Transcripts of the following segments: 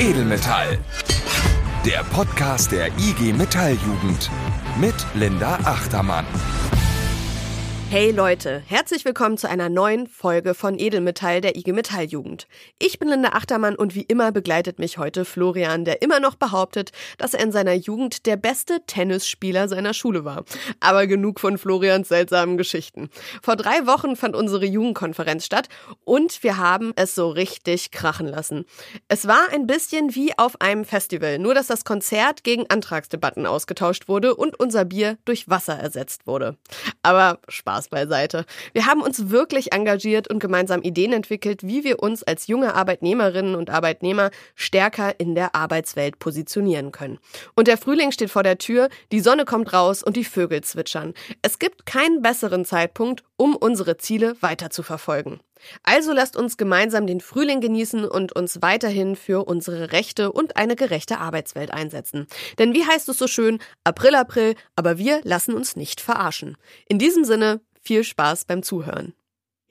Edelmetall. Der Podcast der IG Metalljugend mit Linda Achtermann. Hey Leute, herzlich willkommen zu einer neuen Folge von Edelmetall der IG Metalljugend. Ich bin Linda Achtermann und wie immer begleitet mich heute Florian, der immer noch behauptet, dass er in seiner Jugend der beste Tennisspieler seiner Schule war. Aber genug von Florians seltsamen Geschichten. Vor drei Wochen fand unsere Jugendkonferenz statt und wir haben es so richtig krachen lassen. Es war ein bisschen wie auf einem Festival, nur dass das Konzert gegen Antragsdebatten ausgetauscht wurde und unser Bier durch Wasser ersetzt wurde. Aber Spaß Spaß beiseite. Wir haben uns wirklich engagiert und gemeinsam Ideen entwickelt, wie wir uns als junge Arbeitnehmerinnen und Arbeitnehmer stärker in der Arbeitswelt positionieren können. Und der Frühling steht vor der Tür, die Sonne kommt raus und die Vögel zwitschern. Es gibt keinen besseren Zeitpunkt, um unsere Ziele weiter zu verfolgen. Also lasst uns gemeinsam den Frühling genießen und uns weiterhin für unsere Rechte und eine gerechte Arbeitswelt einsetzen. Denn wie heißt es so schön, April, April, aber wir lassen uns nicht verarschen. In diesem Sinne, viel Spaß beim Zuhören.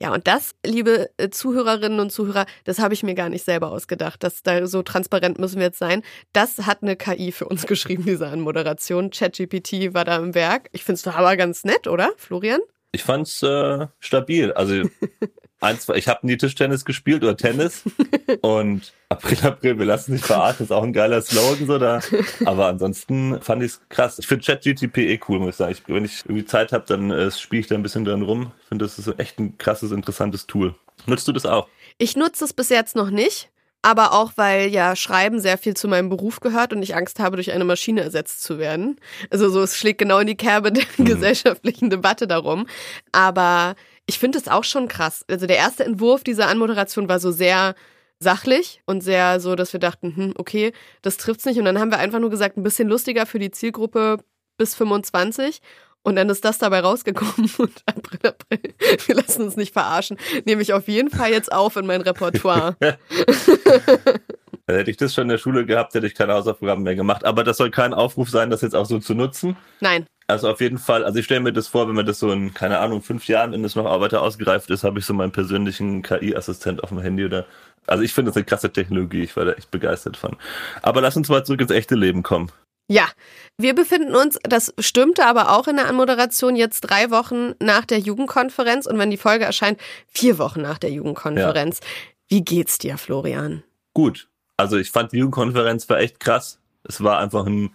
Ja, und das, liebe äh, Zuhörerinnen und Zuhörer, das habe ich mir gar nicht selber ausgedacht. Das da so transparent müssen wir jetzt sein. Das hat eine KI für uns geschrieben, diese Anmoderation. ChatGPT war da im Werk. Ich finde es aber ganz nett, oder, Florian? Ich fand's äh, stabil. Also zwei, ich habe nie Tischtennis gespielt oder Tennis und April, April, wir lassen sich verarschen, ist auch ein geiler Slogan so da. Aber ansonsten fand ich's krass. Ich finde ChatGTP eh cool, muss ich sagen. Ich, wenn ich irgendwie Zeit habe, dann äh, spiele ich da ein bisschen dran rum. Ich finde, das ist echt ein krasses, interessantes Tool. Nutzt du das auch? Ich nutze es bis jetzt noch nicht. Aber auch, weil ja Schreiben sehr viel zu meinem Beruf gehört und ich Angst habe, durch eine Maschine ersetzt zu werden. Also so, es schlägt genau in die Kerbe der mhm. gesellschaftlichen Debatte darum. Aber ich finde es auch schon krass. Also der erste Entwurf dieser Anmoderation war so sehr sachlich und sehr so, dass wir dachten, hm, okay, das trifft's nicht. Und dann haben wir einfach nur gesagt, ein bisschen lustiger für die Zielgruppe bis 25. Und dann ist das dabei rausgekommen und April, April, wir lassen uns nicht verarschen, nehme ich auf jeden Fall jetzt auf in mein Repertoire. hätte ich das schon in der Schule gehabt, hätte ich keine Hausaufgaben mehr gemacht. Aber das soll kein Aufruf sein, das jetzt auch so zu nutzen. Nein. Also auf jeden Fall, also ich stelle mir das vor, wenn man das so in, keine Ahnung, fünf Jahren, wenn es noch weiter ausgereift ist, habe ich so meinen persönlichen KI-Assistent auf dem Handy oder. Also ich finde das eine krasse Technologie, ich war da echt begeistert von. Aber lass uns mal zurück ins echte Leben kommen. Ja, wir befinden uns, das stimmte aber auch in der Anmoderation, jetzt drei Wochen nach der Jugendkonferenz und wenn die Folge erscheint, vier Wochen nach der Jugendkonferenz. Ja. Wie geht's dir, Florian? Gut. Also ich fand die Jugendkonferenz war echt krass. Es war einfach ein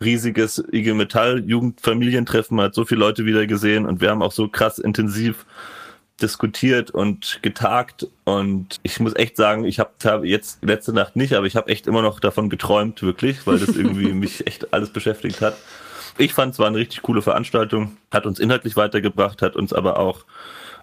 riesiges IG Metall Jugendfamilientreffen, man hat so viele Leute wieder gesehen und wir haben auch so krass intensiv diskutiert und getagt und ich muss echt sagen, ich habe hab jetzt letzte Nacht nicht, aber ich habe echt immer noch davon geträumt, wirklich, weil das irgendwie mich echt alles beschäftigt hat. Ich fand es war eine richtig coole Veranstaltung, hat uns inhaltlich weitergebracht, hat uns aber auch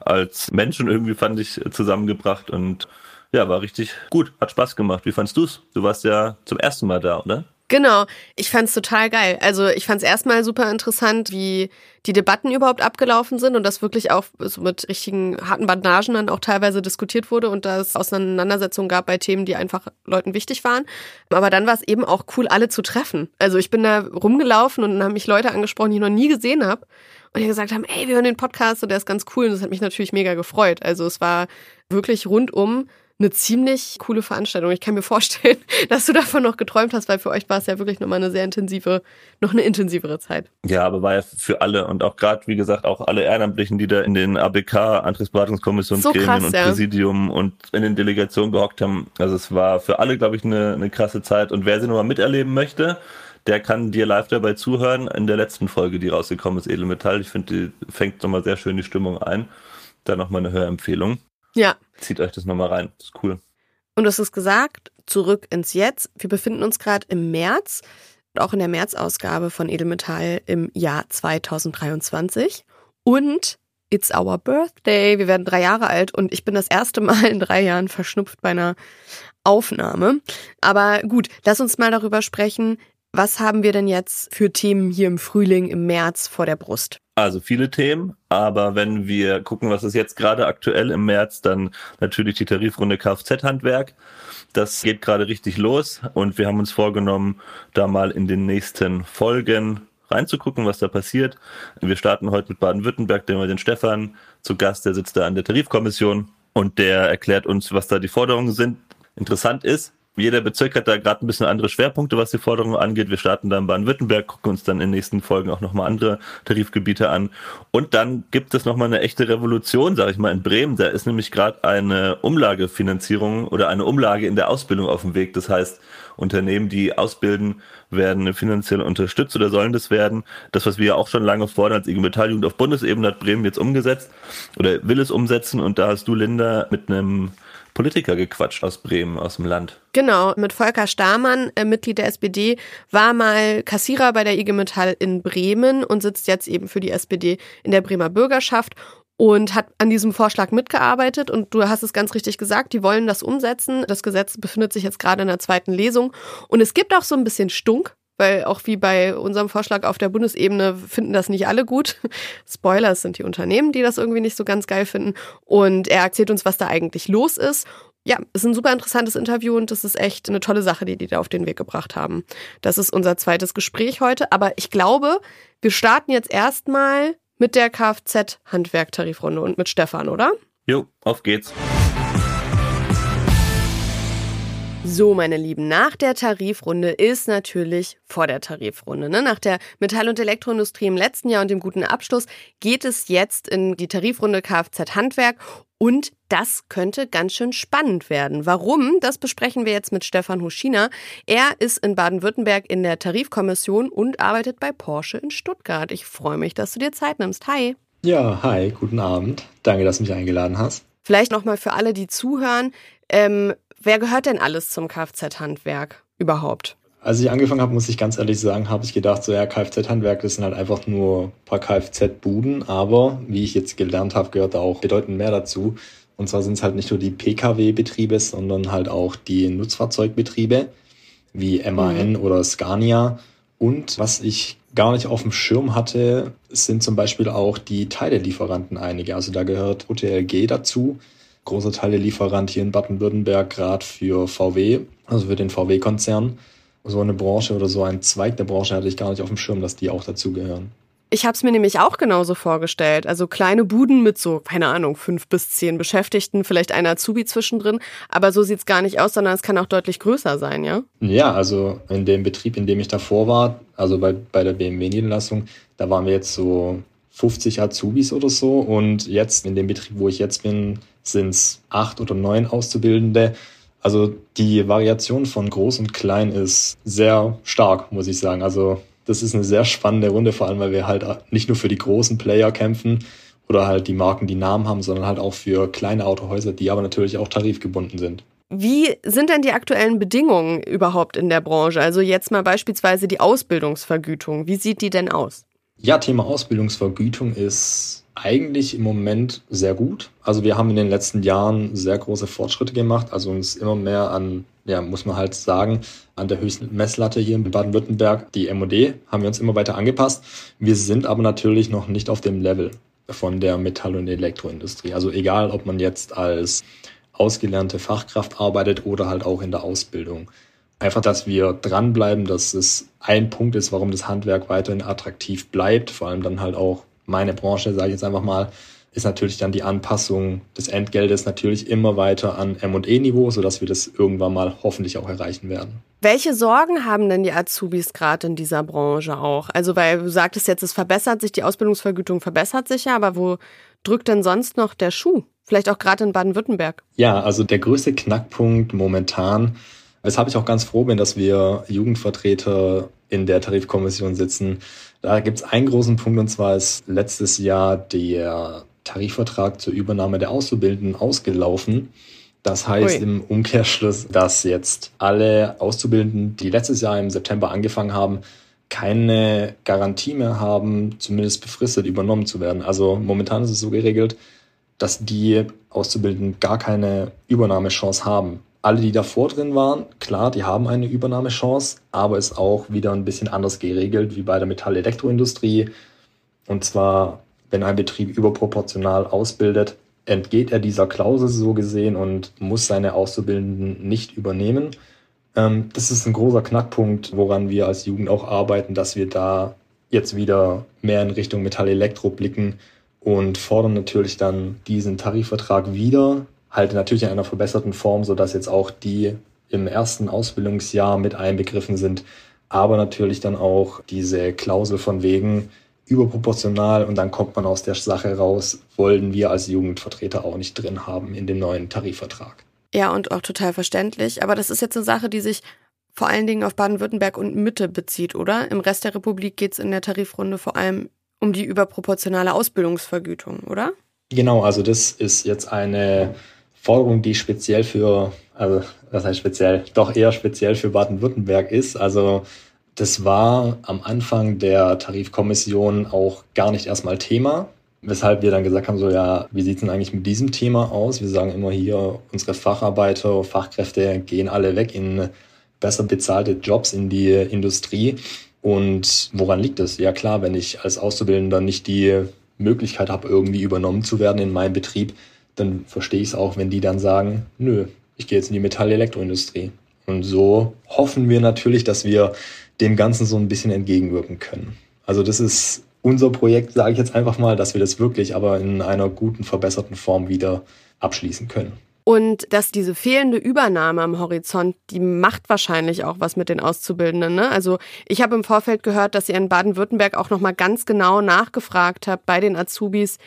als Menschen irgendwie fand ich zusammengebracht und ja, war richtig gut, hat Spaß gemacht. Wie fandst du's? Du warst ja zum ersten Mal da, oder? Genau, ich fand's total geil. Also ich fand's erstmal super interessant, wie die Debatten überhaupt abgelaufen sind und das wirklich auch so mit richtigen harten Bandagen dann auch teilweise diskutiert wurde und da es Auseinandersetzungen gab bei Themen, die einfach Leuten wichtig waren. Aber dann war es eben auch cool, alle zu treffen. Also ich bin da rumgelaufen und dann haben mich Leute angesprochen, die ich noch nie gesehen habe und die gesagt haben, ey, wir hören den Podcast und der ist ganz cool und das hat mich natürlich mega gefreut. Also es war wirklich rundum eine ziemlich coole Veranstaltung. Ich kann mir vorstellen, dass du davon noch geträumt hast, weil für euch war es ja wirklich nochmal eine sehr intensive, noch eine intensivere Zeit. Ja, aber war ja für alle und auch gerade, wie gesagt, auch alle Ehrenamtlichen, die da in den ABK, Antragsberatungskommissionsgremien so und ja. Präsidium und in den Delegationen gehockt haben. Also es war für alle, glaube ich, eine, eine krasse Zeit. Und wer sie nochmal miterleben möchte, der kann dir live dabei zuhören in der letzten Folge, die rausgekommen ist, Edelmetall. Ich finde, die fängt nochmal sehr schön die Stimmung ein. Da nochmal eine Hörempfehlung. Ja. Zieht euch das nochmal rein. Das ist cool. Und du hast es gesagt, zurück ins Jetzt. Wir befinden uns gerade im März, auch in der März-Ausgabe von Edelmetall im Jahr 2023. Und it's our birthday. Wir werden drei Jahre alt und ich bin das erste Mal in drei Jahren verschnupft bei einer Aufnahme. Aber gut, lass uns mal darüber sprechen. Was haben wir denn jetzt für Themen hier im Frühling, im März vor der Brust? Also viele Themen, aber wenn wir gucken, was ist jetzt gerade aktuell im März, dann natürlich die Tarifrunde Kfz-Handwerk. Das geht gerade richtig los und wir haben uns vorgenommen, da mal in den nächsten Folgen reinzugucken, was da passiert. Wir starten heute mit Baden-Württemberg, den wir den Stefan zu Gast, der sitzt da an der Tarifkommission und der erklärt uns, was da die Forderungen sind. Interessant ist, jeder Bezirk hat da gerade ein bisschen andere Schwerpunkte, was die Forderungen angeht. Wir starten da in Baden-Württemberg, gucken uns dann in den nächsten Folgen auch nochmal andere Tarifgebiete an. Und dann gibt es nochmal eine echte Revolution, sage ich mal, in Bremen. Da ist nämlich gerade eine Umlagefinanzierung oder eine Umlage in der Ausbildung auf dem Weg. Das heißt, Unternehmen, die ausbilden, werden finanziell unterstützt oder sollen das werden. Das, was wir ja auch schon lange fordern als IG Metalljugend auf Bundesebene, hat Bremen jetzt umgesetzt oder will es umsetzen. Und da hast du, Linda, mit einem Politiker gequatscht aus Bremen, aus dem Land. Genau, mit Volker Stamann, äh, Mitglied der SPD, war mal Kassierer bei der IG Metall in Bremen und sitzt jetzt eben für die SPD in der Bremer Bürgerschaft und hat an diesem Vorschlag mitgearbeitet. Und du hast es ganz richtig gesagt, die wollen das umsetzen. Das Gesetz befindet sich jetzt gerade in der zweiten Lesung. Und es gibt auch so ein bisschen Stunk weil auch wie bei unserem Vorschlag auf der Bundesebene finden das nicht alle gut. Spoilers sind die Unternehmen, die das irgendwie nicht so ganz geil finden. Und er erzählt uns, was da eigentlich los ist. Ja, ist ein super interessantes Interview und das ist echt eine tolle Sache, die die da auf den Weg gebracht haben. Das ist unser zweites Gespräch heute, aber ich glaube, wir starten jetzt erstmal mit der Kfz-Handwerktarifrunde und mit Stefan, oder? Jo, auf geht's. So, meine Lieben, nach der Tarifrunde ist natürlich vor der Tarifrunde. Ne? Nach der Metall- und Elektroindustrie im letzten Jahr und dem guten Abschluss geht es jetzt in die Tarifrunde Kfz-Handwerk und das könnte ganz schön spannend werden. Warum? Das besprechen wir jetzt mit Stefan Huschina. Er ist in Baden-Württemberg in der Tarifkommission und arbeitet bei Porsche in Stuttgart. Ich freue mich, dass du dir Zeit nimmst. Hi. Ja, hi, guten Abend. Danke, dass du mich eingeladen hast. Vielleicht nochmal für alle, die zuhören. Ähm, Wer gehört denn alles zum Kfz-Handwerk überhaupt? Als ich angefangen habe, muss ich ganz ehrlich sagen, habe ich gedacht, so ja, Kfz-Handwerk, das sind halt einfach nur ein paar Kfz-Buden, aber wie ich jetzt gelernt habe, gehört da auch bedeutend mehr dazu. Und zwar sind es halt nicht nur die Pkw-Betriebe, sondern halt auch die Nutzfahrzeugbetriebe wie MAN mhm. oder Scania. Und was ich gar nicht auf dem Schirm hatte, sind zum Beispiel auch die Teilelieferanten einige. Also da gehört OTLG dazu großer Teilelieferant hier in Baden-Württemberg, gerade für VW, also für den VW-Konzern. So eine Branche oder so ein Zweig der Branche hatte ich gar nicht auf dem Schirm, dass die auch dazugehören. Ich habe es mir nämlich auch genauso vorgestellt. Also kleine Buden mit so, keine Ahnung, fünf bis zehn Beschäftigten, vielleicht ein Azubi zwischendrin. Aber so sieht's gar nicht aus, sondern es kann auch deutlich größer sein, ja? Ja, also in dem Betrieb, in dem ich davor war, also bei, bei der BMW-Niederlassung, da waren wir jetzt so 50 Azubis oder so. Und jetzt in dem Betrieb, wo ich jetzt bin, sind es acht oder neun Auszubildende. Also die Variation von groß und klein ist sehr stark, muss ich sagen. Also das ist eine sehr spannende Runde, vor allem weil wir halt nicht nur für die großen Player kämpfen oder halt die Marken, die Namen haben, sondern halt auch für kleine Autohäuser, die aber natürlich auch tarifgebunden sind. Wie sind denn die aktuellen Bedingungen überhaupt in der Branche? Also jetzt mal beispielsweise die Ausbildungsvergütung. Wie sieht die denn aus? Ja, Thema Ausbildungsvergütung ist eigentlich im Moment sehr gut. Also wir haben in den letzten Jahren sehr große Fortschritte gemacht, also uns immer mehr an, ja, muss man halt sagen, an der höchsten Messlatte hier in Baden-Württemberg, die MOD, haben wir uns immer weiter angepasst. Wir sind aber natürlich noch nicht auf dem Level von der Metall- und Elektroindustrie. Also egal, ob man jetzt als ausgelernte Fachkraft arbeitet oder halt auch in der Ausbildung. Einfach, dass wir dranbleiben, dass es ein Punkt ist, warum das Handwerk weiterhin attraktiv bleibt, vor allem dann halt auch meine Branche, sage ich jetzt einfach mal, ist natürlich dann die Anpassung des Entgeltes natürlich immer weiter an M&E-Niveau, sodass wir das irgendwann mal hoffentlich auch erreichen werden. Welche Sorgen haben denn die Azubis gerade in dieser Branche auch? Also weil du sagtest jetzt, es verbessert sich, die Ausbildungsvergütung verbessert sich ja, aber wo drückt denn sonst noch der Schuh? Vielleicht auch gerade in Baden-Württemberg. Ja, also der größte Knackpunkt momentan, weshalb ich auch ganz froh bin, dass wir Jugendvertreter in der Tarifkommission sitzen, da gibt es einen großen Punkt und zwar ist letztes Jahr der Tarifvertrag zur Übernahme der Auszubildenden ausgelaufen. Das heißt Ui. im Umkehrschluss, dass jetzt alle Auszubildenden, die letztes Jahr im September angefangen haben, keine Garantie mehr haben, zumindest befristet übernommen zu werden. Also momentan ist es so geregelt, dass die Auszubildenden gar keine Übernahmechance haben alle, die davor drin waren, klar, die haben eine Übernahmechance, aber ist auch wieder ein bisschen anders geregelt wie bei der Metall-Elektroindustrie. Und zwar, wenn ein Betrieb überproportional ausbildet, entgeht er dieser Klausel so gesehen und muss seine Auszubildenden nicht übernehmen. Ähm, das ist ein großer Knackpunkt, woran wir als Jugend auch arbeiten, dass wir da jetzt wieder mehr in Richtung Metall-Elektro blicken und fordern natürlich dann diesen Tarifvertrag wieder, halt natürlich in einer verbesserten Form, so dass jetzt auch die im ersten Ausbildungsjahr mit einbegriffen sind, aber natürlich dann auch diese Klausel von wegen überproportional und dann kommt man aus der Sache raus, wollen wir als Jugendvertreter auch nicht drin haben in dem neuen Tarifvertrag. Ja, und auch total verständlich. Aber das ist jetzt eine Sache, die sich vor allen Dingen auf Baden-Württemberg und Mitte bezieht, oder? Im Rest der Republik geht es in der Tarifrunde vor allem um die überproportionale Ausbildungsvergütung, oder? Genau, also das ist jetzt eine Forderung, die speziell für, also was heißt speziell, doch eher speziell für Baden-Württemberg ist. Also das war am Anfang der Tarifkommission auch gar nicht erstmal Thema, weshalb wir dann gesagt haben, so ja, wie sieht's denn eigentlich mit diesem Thema aus? Wir sagen immer hier, unsere Facharbeiter, Fachkräfte gehen alle weg in besser bezahlte Jobs in die Industrie. Und woran liegt es? Ja klar, wenn ich als Auszubildender nicht die Möglichkeit habe, irgendwie übernommen zu werden in meinem Betrieb, dann verstehe ich es auch, wenn die dann sagen, nö, ich gehe jetzt in die Metall-Elektroindustrie. Und so hoffen wir natürlich, dass wir dem Ganzen so ein bisschen entgegenwirken können. Also das ist unser Projekt, sage ich jetzt einfach mal, dass wir das wirklich aber in einer guten, verbesserten Form wieder abschließen können. Und dass diese fehlende Übernahme am Horizont, die macht wahrscheinlich auch was mit den Auszubildenden. Ne? Also ich habe im Vorfeld gehört, dass ihr in Baden-Württemberg auch nochmal ganz genau nachgefragt habt bei den Azubis,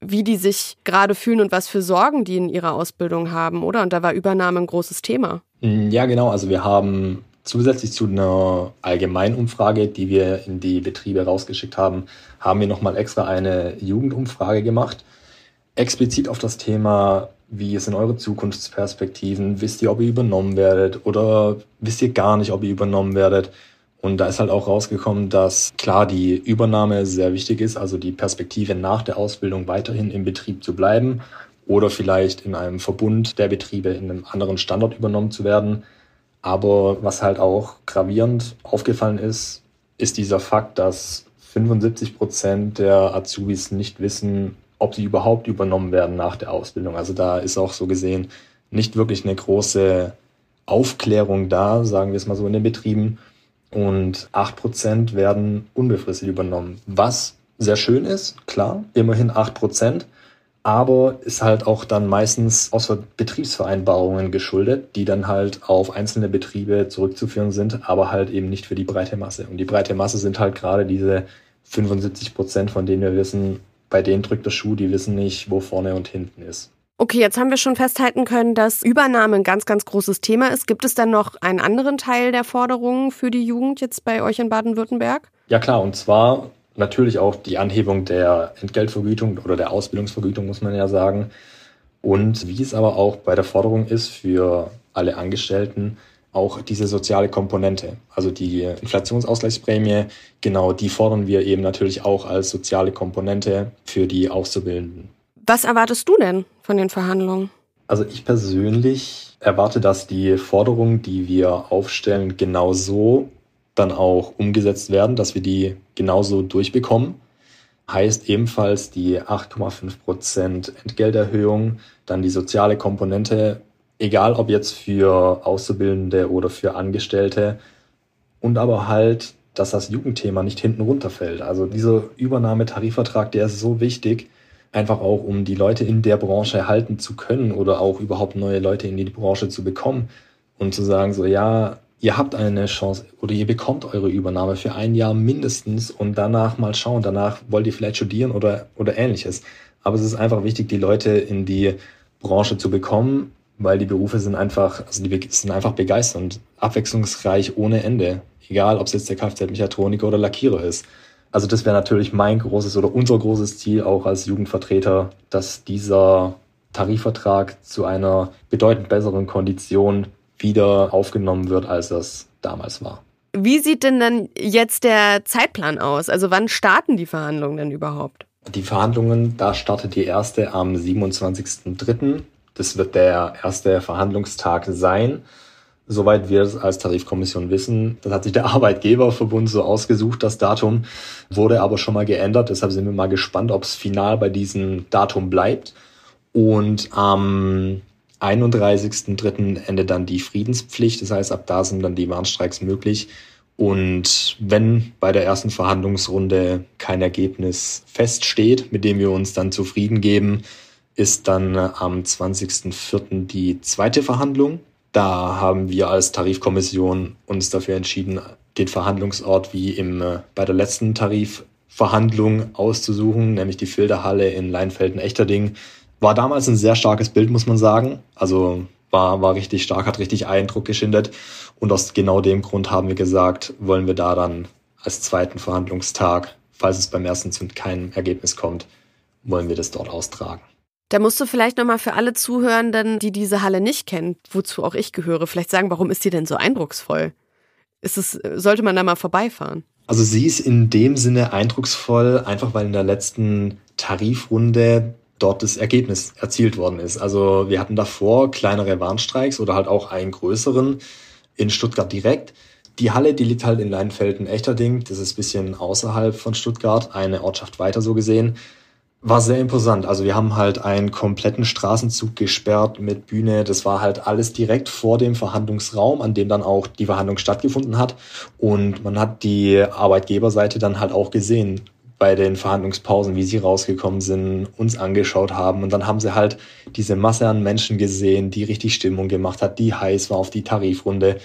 wie die sich gerade fühlen und was für Sorgen die in ihrer Ausbildung haben, oder? Und da war Übernahme ein großes Thema. Mm, ja, genau. Also wir haben zusätzlich zu einer Allgemeinumfrage, die wir in die Betriebe rausgeschickt haben, haben wir nochmal extra eine Jugendumfrage gemacht. Explizit auf das Thema wie sind eure Zukunftsperspektiven? Wisst ihr, ob ihr übernommen werdet oder wisst ihr gar nicht, ob ihr übernommen werdet? Und da ist halt auch rausgekommen, dass klar die Übernahme sehr wichtig ist, also die Perspektive nach der Ausbildung weiterhin im Betrieb zu bleiben oder vielleicht in einem Verbund der Betriebe in einem anderen Standort übernommen zu werden. Aber was halt auch gravierend aufgefallen ist, ist dieser Fakt, dass 75 Prozent der Azubis nicht wissen, ob sie überhaupt übernommen werden nach der Ausbildung. Also da ist auch so gesehen nicht wirklich eine große Aufklärung da, sagen wir es mal so in den Betrieben. Und acht Prozent werden unbefristet übernommen, was sehr schön ist, klar, immerhin acht Prozent, aber ist halt auch dann meistens außer Betriebsvereinbarungen geschuldet, die dann halt auf einzelne Betriebe zurückzuführen sind, aber halt eben nicht für die breite Masse. Und die breite Masse sind halt gerade diese 75 Prozent, von denen wir wissen, bei denen drückt der Schuh, die wissen nicht, wo vorne und hinten ist. Okay, jetzt haben wir schon festhalten können, dass Übernahme ein ganz, ganz großes Thema ist. Gibt es dann noch einen anderen Teil der Forderungen für die Jugend jetzt bei euch in Baden-Württemberg? Ja klar, und zwar natürlich auch die Anhebung der Entgeltvergütung oder der Ausbildungsvergütung, muss man ja sagen. Und wie es aber auch bei der Forderung ist für alle Angestellten, auch diese soziale Komponente, also die Inflationsausgleichsprämie, genau die fordern wir eben natürlich auch als soziale Komponente für die Auszubildenden. Was erwartest du denn von den Verhandlungen? Also ich persönlich erwarte, dass die Forderungen, die wir aufstellen, genauso dann auch umgesetzt werden, dass wir die genauso durchbekommen. Heißt ebenfalls die 8,5 Prozent Entgelterhöhung, dann die soziale Komponente egal ob jetzt für Auszubildende oder für Angestellte und aber halt, dass das Jugendthema nicht hinten runterfällt. Also dieser Übernahmetarifvertrag, der ist so wichtig, einfach auch um die Leute in der Branche halten zu können oder auch überhaupt neue Leute in die Branche zu bekommen und zu sagen so, ja, ihr habt eine Chance oder ihr bekommt eure Übernahme für ein Jahr mindestens und danach mal schauen, danach wollt ihr vielleicht studieren oder, oder ähnliches. Aber es ist einfach wichtig, die Leute in die Branche zu bekommen, weil die Berufe sind einfach, also die sind einfach begeisternd, abwechslungsreich ohne Ende. Egal, ob es jetzt der Kfz-Mechatroniker oder Lackierer ist. Also das wäre natürlich mein großes oder unser großes Ziel auch als Jugendvertreter, dass dieser Tarifvertrag zu einer bedeutend besseren Kondition wieder aufgenommen wird, als das damals war. Wie sieht denn dann jetzt der Zeitplan aus? Also wann starten die Verhandlungen denn überhaupt? Die Verhandlungen, da startet die erste am 27.03. Das wird der erste Verhandlungstag sein. Soweit wir es als Tarifkommission wissen, das hat sich der Arbeitgeberverbund so ausgesucht, das Datum, wurde aber schon mal geändert. Deshalb sind wir mal gespannt, ob es final bei diesem Datum bleibt. Und am 31.03. endet dann die Friedenspflicht. Das heißt, ab da sind dann die Warnstreiks möglich. Und wenn bei der ersten Verhandlungsrunde kein Ergebnis feststeht, mit dem wir uns dann zufrieden geben, ist dann am 20.04. die zweite Verhandlung. Da haben wir als Tarifkommission uns dafür entschieden, den Verhandlungsort wie im, äh, bei der letzten Tarifverhandlung auszusuchen, nämlich die Filderhalle in Leinfelden-Echterding. War damals ein sehr starkes Bild, muss man sagen. Also war, war richtig stark, hat richtig Eindruck geschindert. Und aus genau dem Grund haben wir gesagt, wollen wir da dann als zweiten Verhandlungstag, falls es beim ersten zu keinem Ergebnis kommt, wollen wir das dort austragen. Da musst du vielleicht nochmal für alle Zuhörenden, die diese Halle nicht kennen, wozu auch ich gehöre, vielleicht sagen, warum ist die denn so eindrucksvoll? Ist es, sollte man da mal vorbeifahren? Also sie ist in dem Sinne eindrucksvoll, einfach weil in der letzten Tarifrunde dort das Ergebnis erzielt worden ist. Also wir hatten davor kleinere Warnstreiks oder halt auch einen größeren in Stuttgart direkt. Die Halle, die liegt halt in Leinfelden-Echterding. Das ist ein bisschen außerhalb von Stuttgart, eine Ortschaft weiter so gesehen. War sehr imposant. Also wir haben halt einen kompletten Straßenzug gesperrt mit Bühne. Das war halt alles direkt vor dem Verhandlungsraum, an dem dann auch die Verhandlung stattgefunden hat. Und man hat die Arbeitgeberseite dann halt auch gesehen bei den Verhandlungspausen, wie sie rausgekommen sind, uns angeschaut haben. Und dann haben sie halt diese Masse an Menschen gesehen, die richtig Stimmung gemacht hat, die heiß war auf die Tarifrunde.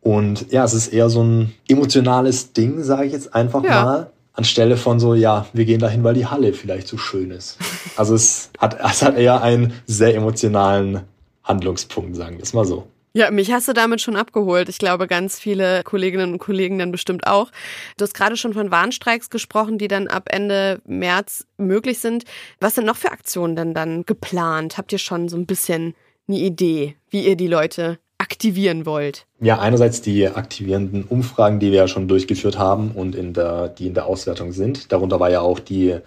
Und ja, es ist eher so ein emotionales Ding, sage ich jetzt einfach ja. mal. Anstelle von so, ja, wir gehen dahin, weil die Halle vielleicht so schön ist. Also es hat, es hat eher einen sehr emotionalen Handlungspunkt, sagen wir es mal so. Ja, mich hast du damit schon abgeholt. Ich glaube, ganz viele Kolleginnen und Kollegen dann bestimmt auch. Du hast gerade schon von Warnstreiks gesprochen, die dann ab Ende März möglich sind. Was sind noch für Aktionen denn dann geplant? Habt ihr schon so ein bisschen eine Idee, wie ihr die Leute aktivieren wollt? Ja, einerseits die aktivierenden Umfragen, die wir ja schon durchgeführt haben und in der, die in der Auswertung sind. Darunter war ja auch die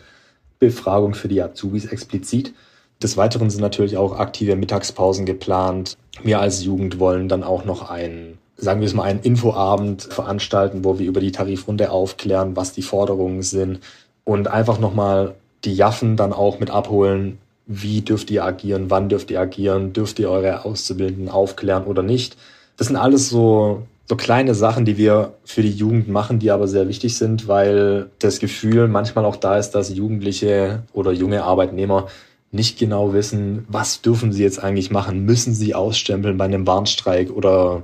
Befragung für die Azubis explizit. Des Weiteren sind natürlich auch aktive Mittagspausen geplant. Wir als Jugend wollen dann auch noch einen, sagen wir es mal, einen Infoabend veranstalten, wo wir über die Tarifrunde aufklären, was die Forderungen sind und einfach nochmal die Jaffen dann auch mit abholen. Wie dürft ihr agieren? Wann dürft ihr agieren? Dürft ihr eure Auszubildenden aufklären oder nicht? Das sind alles so, so kleine Sachen, die wir für die Jugend machen, die aber sehr wichtig sind, weil das Gefühl manchmal auch da ist, dass Jugendliche oder junge Arbeitnehmer nicht genau wissen, was dürfen sie jetzt eigentlich machen? Müssen sie ausstempeln bei einem Warnstreik oder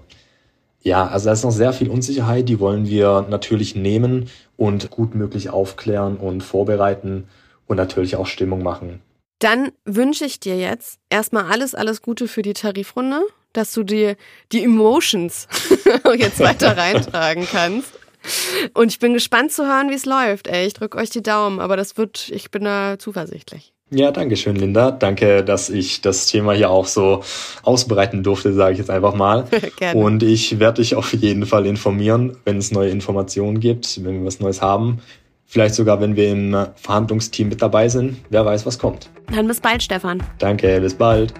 ja, also da ist noch sehr viel Unsicherheit, die wollen wir natürlich nehmen und gut möglich aufklären und vorbereiten und natürlich auch Stimmung machen. Dann wünsche ich dir jetzt erstmal alles, alles Gute für die Tarifrunde, dass du dir die Emotions jetzt weiter reintragen kannst. Und ich bin gespannt zu hören, wie es läuft. Ey, ich drücke euch die Daumen, aber das wird, ich bin da zuversichtlich. Ja, danke schön, Linda. Danke, dass ich das Thema hier auch so ausbreiten durfte, sage ich jetzt einfach mal. Gerne. Und ich werde dich auf jeden Fall informieren, wenn es neue Informationen gibt, wenn wir was Neues haben. Vielleicht sogar, wenn wir im Verhandlungsteam mit dabei sind. Wer weiß, was kommt. Dann bis bald, Stefan. Danke, bis bald.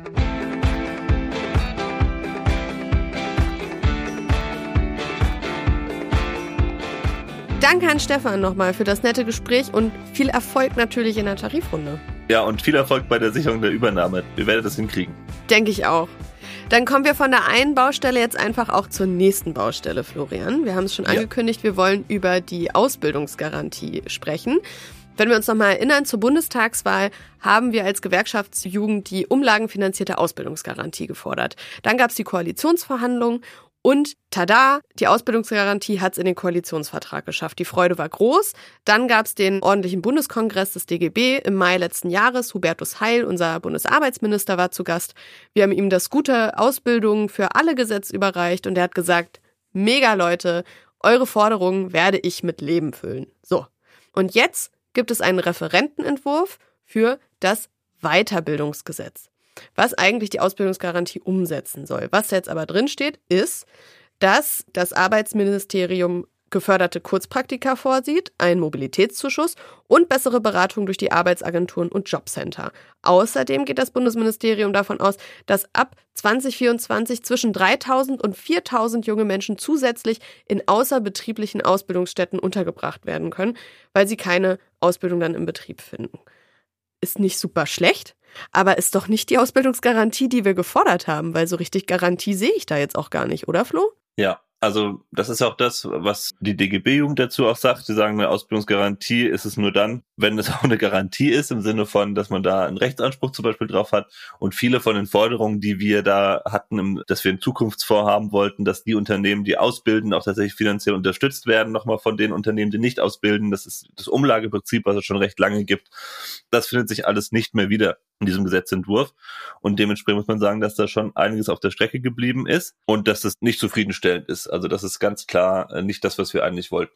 Danke an Stefan nochmal für das nette Gespräch und viel Erfolg natürlich in der Tarifrunde. Ja, und viel Erfolg bei der Sicherung der Übernahme. Wir werden das hinkriegen. Denke ich auch. Dann kommen wir von der einen Baustelle jetzt einfach auch zur nächsten Baustelle, Florian. Wir haben es schon angekündigt, ja. wir wollen über die Ausbildungsgarantie sprechen. Wenn wir uns nochmal erinnern, zur Bundestagswahl haben wir als Gewerkschaftsjugend die umlagenfinanzierte Ausbildungsgarantie gefordert. Dann gab es die Koalitionsverhandlungen und tada, die Ausbildungsgarantie hat es in den Koalitionsvertrag geschafft. Die Freude war groß. Dann gab es den ordentlichen Bundeskongress des DGB im Mai letzten Jahres. Hubertus Heil, unser Bundesarbeitsminister, war zu Gast. Wir haben ihm das gute Ausbildung für alle Gesetz überreicht und er hat gesagt, mega Leute, eure Forderungen werde ich mit Leben füllen. So. Und jetzt gibt es einen Referentenentwurf für das Weiterbildungsgesetz was eigentlich die Ausbildungsgarantie umsetzen soll. Was jetzt aber drin steht, ist, dass das Arbeitsministerium geförderte Kurzpraktika vorsieht, einen Mobilitätszuschuss und bessere Beratung durch die Arbeitsagenturen und Jobcenter. Außerdem geht das Bundesministerium davon aus, dass ab 2024 zwischen 3000 und 4000 junge Menschen zusätzlich in außerbetrieblichen Ausbildungsstätten untergebracht werden können, weil sie keine Ausbildung dann im Betrieb finden. Ist nicht super schlecht, aber ist doch nicht die Ausbildungsgarantie, die wir gefordert haben, weil so richtig Garantie sehe ich da jetzt auch gar nicht, oder Flo? Ja, Also das ist auch das, was die DGB-Jugend dazu auch sagt. Sie sagen, eine Ausbildungsgarantie ist es nur dann, wenn es auch eine Garantie ist, im Sinne von, dass man da einen Rechtsanspruch zum Beispiel drauf hat. Und viele von den Forderungen, die wir da hatten, dass wir ein Zukunftsvorhaben wollten, dass die Unternehmen, die ausbilden, auch tatsächlich finanziell unterstützt werden, nochmal von den Unternehmen, die nicht ausbilden. Das ist das Umlageprinzip, was es schon recht lange gibt. Das findet sich alles nicht mehr wieder in diesem Gesetzentwurf. Und dementsprechend muss man sagen, dass da schon einiges auf der Strecke geblieben ist und dass es nicht zufriedenstellend ist. Also das ist ganz klar äh, nicht das, was wir eigentlich wollten.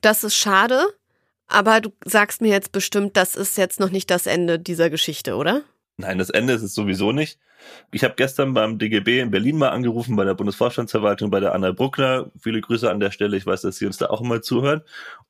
Das ist schade, aber du sagst mir jetzt bestimmt, das ist jetzt noch nicht das Ende dieser Geschichte, oder? Nein, das Ende ist es sowieso nicht. Ich habe gestern beim DGB in Berlin mal angerufen, bei der Bundesvorstandsverwaltung, bei der Anna Bruckner. Viele Grüße an der Stelle. Ich weiß, dass sie uns da auch immer zuhören.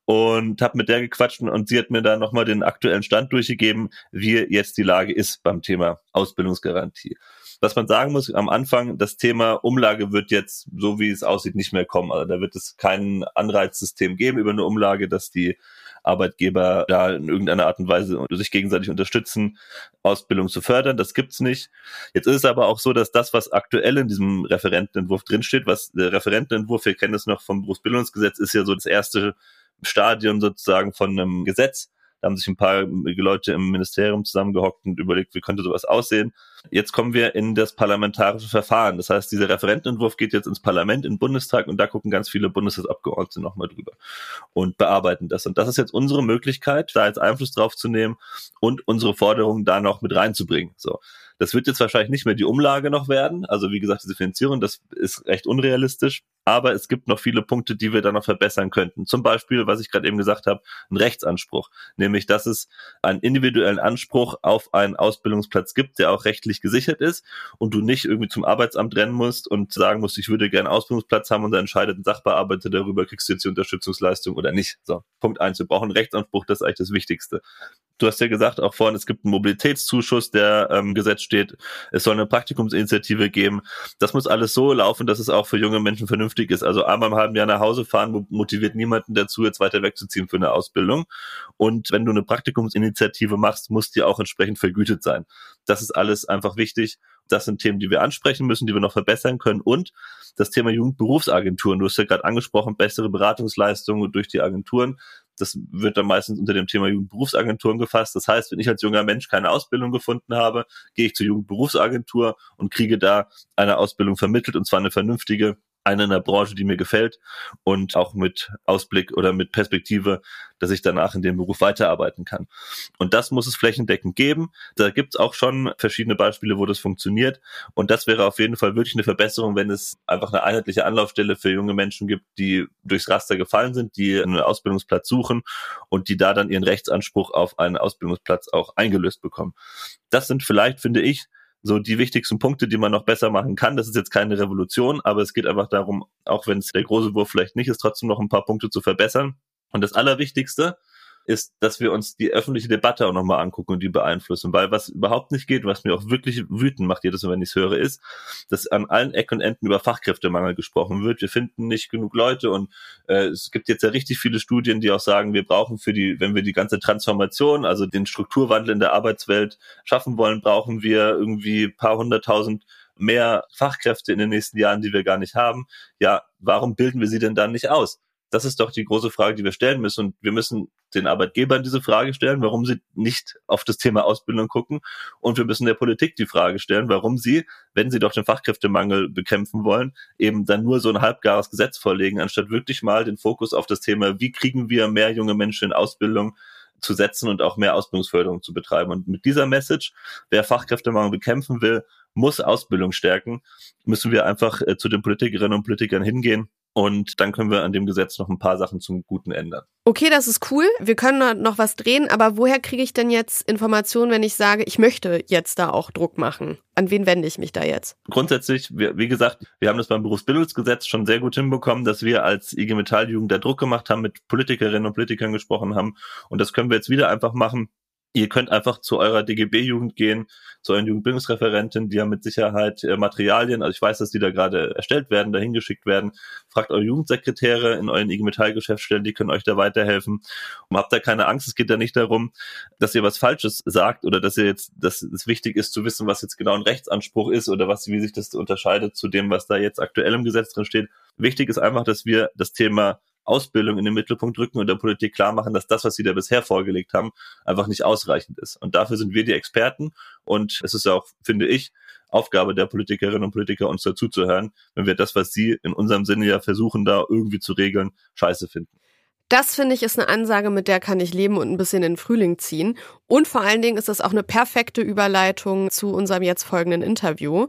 Und habe mit der gequatscht und sie hat mir da nochmal den aktuellen Stand durchgegeben, wie jetzt die Lage ist beim Thema Ausbildungsgarantie. Was man sagen muss, am Anfang, das Thema Umlage wird jetzt, so wie es aussieht, nicht mehr kommen. Also da wird es kein Anreizsystem geben über eine Umlage, dass die Arbeitgeber da in irgendeiner Art und Weise sich gegenseitig unterstützen, Ausbildung zu fördern. Das gibt's nicht. Jetzt ist es aber auch so, dass das, was aktuell in diesem Referentenentwurf drinsteht, was der Referentenentwurf, wir kennen das noch vom Berufsbildungsgesetz, ist ja so das erste Stadion sozusagen von einem Gesetz. Da haben sich ein paar Leute im Ministerium zusammengehockt und überlegt, wie könnte sowas aussehen. Jetzt kommen wir in das parlamentarische Verfahren. Das heißt, dieser Referentenentwurf geht jetzt ins Parlament, in den Bundestag und da gucken ganz viele Bundestagsabgeordnete nochmal drüber und bearbeiten das. Und das ist jetzt unsere Möglichkeit, da jetzt Einfluss drauf zu nehmen und unsere Forderungen da noch mit reinzubringen. So. Das wird jetzt wahrscheinlich nicht mehr die Umlage noch werden. Also wie gesagt, diese Finanzierung, das ist recht unrealistisch. Aber es gibt noch viele Punkte, die wir da noch verbessern könnten. Zum Beispiel, was ich gerade eben gesagt habe, ein Rechtsanspruch. Nämlich, dass es einen individuellen Anspruch auf einen Ausbildungsplatz gibt, der auch rechtlich gesichert ist und du nicht irgendwie zum Arbeitsamt rennen musst und sagen musst, ich würde gerne Ausbildungsplatz haben und dann entscheidet ein Sachbearbeiter darüber, kriegst du jetzt die Unterstützungsleistung oder nicht. So, Punkt eins, wir brauchen Rechtsanspruch, das ist eigentlich das Wichtigste. Du hast ja gesagt auch vorhin, es gibt einen Mobilitätszuschuss, der ähm, Gesetz steht. Es soll eine Praktikumsinitiative geben. Das muss alles so laufen, dass es auch für junge Menschen vernünftig ist. Also einmal im halben Jahr nach Hause fahren motiviert niemanden dazu, jetzt weiter wegzuziehen für eine Ausbildung. Und wenn du eine Praktikumsinitiative machst, muss die auch entsprechend vergütet sein. Das ist alles einfach wichtig. Das sind Themen, die wir ansprechen müssen, die wir noch verbessern können. Und das Thema Jugendberufsagenturen. Du hast ja gerade angesprochen, bessere Beratungsleistungen durch die Agenturen. Das wird dann meistens unter dem Thema Jugendberufsagenturen gefasst. Das heißt, wenn ich als junger Mensch keine Ausbildung gefunden habe, gehe ich zur Jugendberufsagentur und kriege da eine Ausbildung vermittelt und zwar eine vernünftige, eine in der Branche, die mir gefällt und auch mit Ausblick oder mit Perspektive, dass ich danach in dem Beruf weiterarbeiten kann. Und das muss es flächendeckend geben. Da gibt es auch schon verschiedene Beispiele, wo das funktioniert. Und das wäre auf jeden Fall wirklich eine Verbesserung, wenn es einfach eine einheitliche Anlaufstelle für junge Menschen gibt, die durchs Raster gefallen sind, die einen Ausbildungsplatz suchen und die da dann ihren Rechtsanspruch auf einen Ausbildungsplatz auch eingelöst bekommen. Das sind vielleicht, finde ich, so die wichtigsten Punkte, die man noch besser machen kann. Das ist jetzt keine Revolution, aber es geht einfach darum, auch wenn es der große Wurf vielleicht nicht ist, trotzdem noch ein paar Punkte zu verbessern. Und das Allerwichtigste ist, dass wir uns die öffentliche Debatte auch nochmal angucken und die beeinflussen. Weil was überhaupt nicht geht, was mir auch wirklich wütend macht jedes Mal, wenn ich es höre, ist, dass an allen Ecken und Enden über Fachkräftemangel gesprochen wird. Wir finden nicht genug Leute und äh, es gibt jetzt ja richtig viele Studien, die auch sagen, wir brauchen für die, wenn wir die ganze Transformation, also den Strukturwandel in der Arbeitswelt schaffen wollen, brauchen wir irgendwie paar hunderttausend mehr Fachkräfte in den nächsten Jahren, die wir gar nicht haben. Ja, warum bilden wir sie denn dann nicht aus? Das ist doch die große Frage, die wir stellen müssen. Und wir müssen den Arbeitgebern diese Frage stellen, warum sie nicht auf das Thema Ausbildung gucken. Und wir müssen der Politik die Frage stellen, warum sie, wenn sie doch den Fachkräftemangel bekämpfen wollen, eben dann nur so ein halbgares Gesetz vorlegen, anstatt wirklich mal den Fokus auf das Thema, wie kriegen wir mehr junge Menschen in Ausbildung zu setzen und auch mehr Ausbildungsförderung zu betreiben. Und mit dieser Message, wer Fachkräftemangel bekämpfen will, muss Ausbildung stärken, müssen wir einfach äh, zu den Politikerinnen und Politikern hingehen und dann können wir an dem Gesetz noch ein paar Sachen zum Guten ändern. Okay, das ist cool. Wir können noch was drehen, aber woher kriege ich denn jetzt Informationen, wenn ich sage, ich möchte jetzt da auch Druck machen? An wen wende ich mich da jetzt? Grundsätzlich, wie gesagt, wir haben das beim Berufsbildungsgesetz schon sehr gut hinbekommen, dass wir als IG Metall-Jugend da Druck gemacht haben, mit Politikerinnen und Politikern gesprochen haben. Und das können wir jetzt wieder einfach machen Ihr könnt einfach zu eurer DGB-Jugend gehen, zu euren Jugendbildungsreferentin, die haben mit Sicherheit äh, Materialien, also ich weiß, dass die da gerade erstellt werden, dahin geschickt werden. Fragt eure Jugendsekretäre in euren IG Metall-Geschäftsstellen, die können euch da weiterhelfen. Und habt da keine Angst, es geht da nicht darum, dass ihr was Falsches sagt oder dass ihr jetzt, dass es wichtig ist zu wissen, was jetzt genau ein Rechtsanspruch ist oder was, wie sich das unterscheidet zu dem, was da jetzt aktuell im Gesetz drin steht Wichtig ist einfach, dass wir das Thema Ausbildung in den Mittelpunkt rücken und der Politik klar machen, dass das, was sie da bisher vorgelegt haben, einfach nicht ausreichend ist. Und dafür sind wir die Experten. Und es ist auch, finde ich, Aufgabe der Politikerinnen und Politiker, uns dazuzuhören, wenn wir das, was sie in unserem Sinne ja versuchen, da irgendwie zu regeln, scheiße finden. Das finde ich ist eine Ansage, mit der kann ich leben und ein bisschen in den Frühling ziehen. Und vor allen Dingen ist das auch eine perfekte Überleitung zu unserem jetzt folgenden Interview.